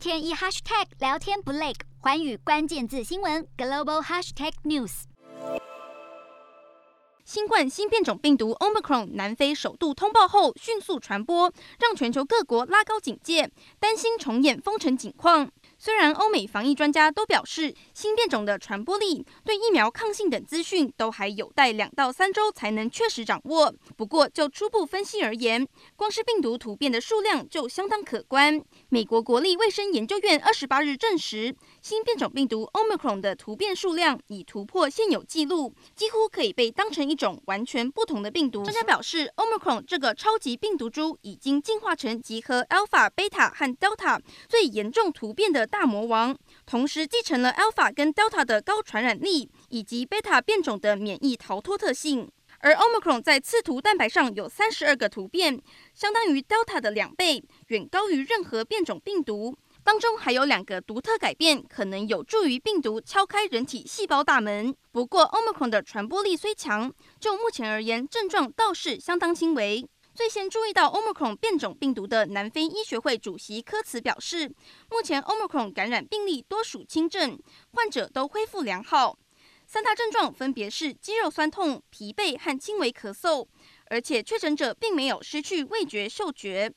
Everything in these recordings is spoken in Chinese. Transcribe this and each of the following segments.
天一 hashtag 聊天不累，环宇关键字新闻 global hashtag news。新冠新变种病毒 Omicron 南非首度通报后迅速传播，让全球各国拉高警戒，担心重演封城景况。虽然欧美防疫专家都表示，新变种的传播力、对疫苗抗性等资讯都还有待两到三周才能确实掌握。不过，就初步分析而言，光是病毒突变的数量就相当可观。美国国立卫生研究院二十八日证实，新变种病毒 Omicron 的突变数量已突破现有纪录，几乎可以被当成一种完全不同的病毒。专家表示，Omicron 这个超级病毒株已经进化成集合 Alpha、Beta 和 Delta 最严重突变的。大魔王同时继承了 Alpha 跟 Delta 的高传染力，以及 Beta 变种的免疫逃脱特性。而 Omicron 在刺突蛋白上有三十二个突变，相当于 Delta 的两倍，远高于任何变种病毒。当中还有两个独特改变，可能有助于病毒敲开人体细胞大门。不过，Omicron 的传播力虽强，就目前而言，症状倒是相当轻微。最先注意到 Omicron 变种病毒的南非医学会主席科茨表示，目前 Omicron 感染病例多属轻症，患者都恢复良好。三大症状分别是肌肉酸痛、疲惫和轻微咳嗽，而且确诊者并没有失去味觉、嗅觉。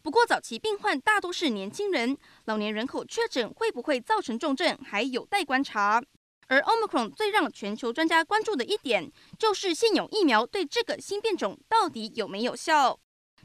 不过，早期病患大多是年轻人，老年人口确诊会不会造成重症，还有待观察。而 Omicron 最让全球专家关注的一点，就是现有疫苗对这个新变种到底有没有效？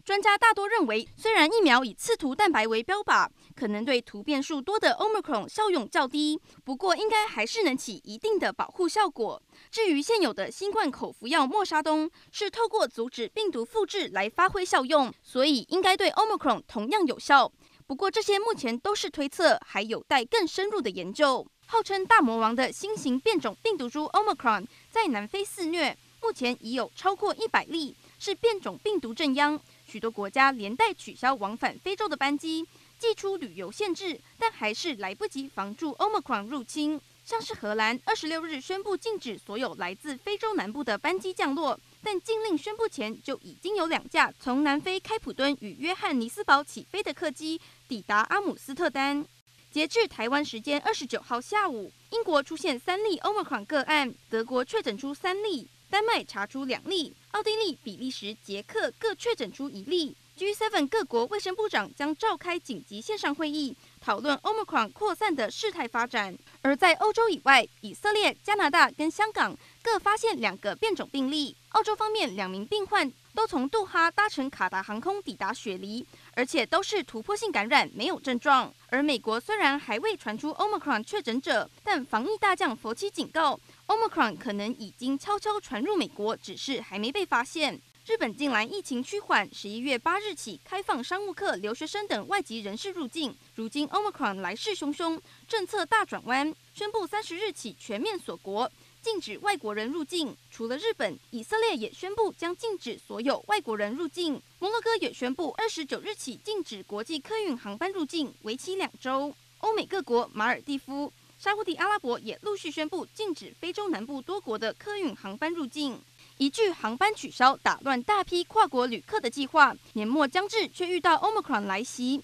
专家大多认为，虽然疫苗以刺突蛋白为标靶，可能对突变数多的 Omicron 效用较低，不过应该还是能起一定的保护效果。至于现有的新冠口服药莫沙东，是透过阻止病毒复制来发挥效用，所以应该对 Omicron 同样有效。不过这些目前都是推测，还有待更深入的研究。号称大魔王的新型变种病毒株 Omicron 在南非肆虐，目前已有超过一百例，是变种病毒正央。许多国家连带取消往返非洲的班机，祭出旅游限制，但还是来不及防住 Omicron 入侵。像是荷兰，二十六日宣布禁止所有来自非洲南部的班机降落，但禁令宣布前就已经有两架从南非开普敦与约翰尼斯堡起飞的客机抵达阿姆斯特丹。截至台湾时间二十九号下午，英国出现三例 Omicron 个案，德国确诊出三例，丹麦查出两例，奥地利、比利时、捷克各确诊出一例。G7 各国卫生部长将召开紧急线上会议，讨论 Omicron 扩散的事态发展。而在欧洲以外，以色列、加拿大跟香港各发现两个变种病例。澳洲方面，两名病患都从杜哈搭乘卡达航空抵达雪梨，而且都是突破性感染，没有症状。而美国虽然还未传出 Omicron 确诊者，但防疫大将佛奇警告，Omicron 可能已经悄悄传入美国，只是还没被发现。日本近来疫情趋缓，十一月八日起开放商务客、留学生等外籍人士入境。如今 Omicron 来势汹汹，政策大转弯，宣布三十日起全面锁国。禁止外国人入境，除了日本，以色列也宣布将禁止所有外国人入境。摩洛哥也宣布二十九日起禁止国际客运航班入境，为期两周。欧美各国，马尔地夫、沙乌地阿拉伯也陆续宣布禁止非洲南部多国的客运航班入境。一句航班取消，打乱大批跨国旅客的计划。年末将至，却遇到 Omicron 来袭，